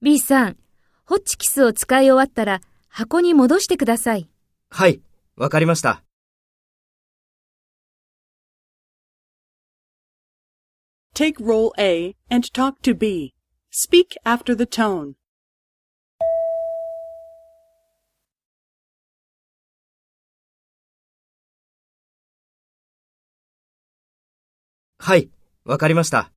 B さん、ホッチキスを使い終わったら箱に戻してください。はい、わかりました。Take role A and talk to B. Speak after the tone. はい、わかりました。